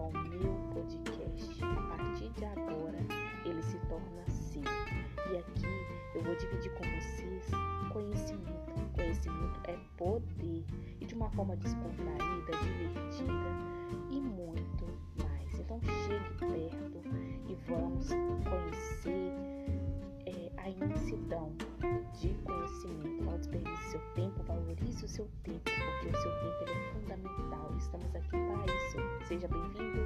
ao meu podcast. A partir de agora, ele se torna seu. E aqui eu vou dividir com vocês conhecimento. Conhecimento é poder e de uma forma descontraída, divertida e muito mais. Então chegue perto e vamos conhecer é, a imensidão de conhecimento. Não desperdice seu tempo, valorize o seu tempo, porque o seu tempo é fundamental Seja bem-vindo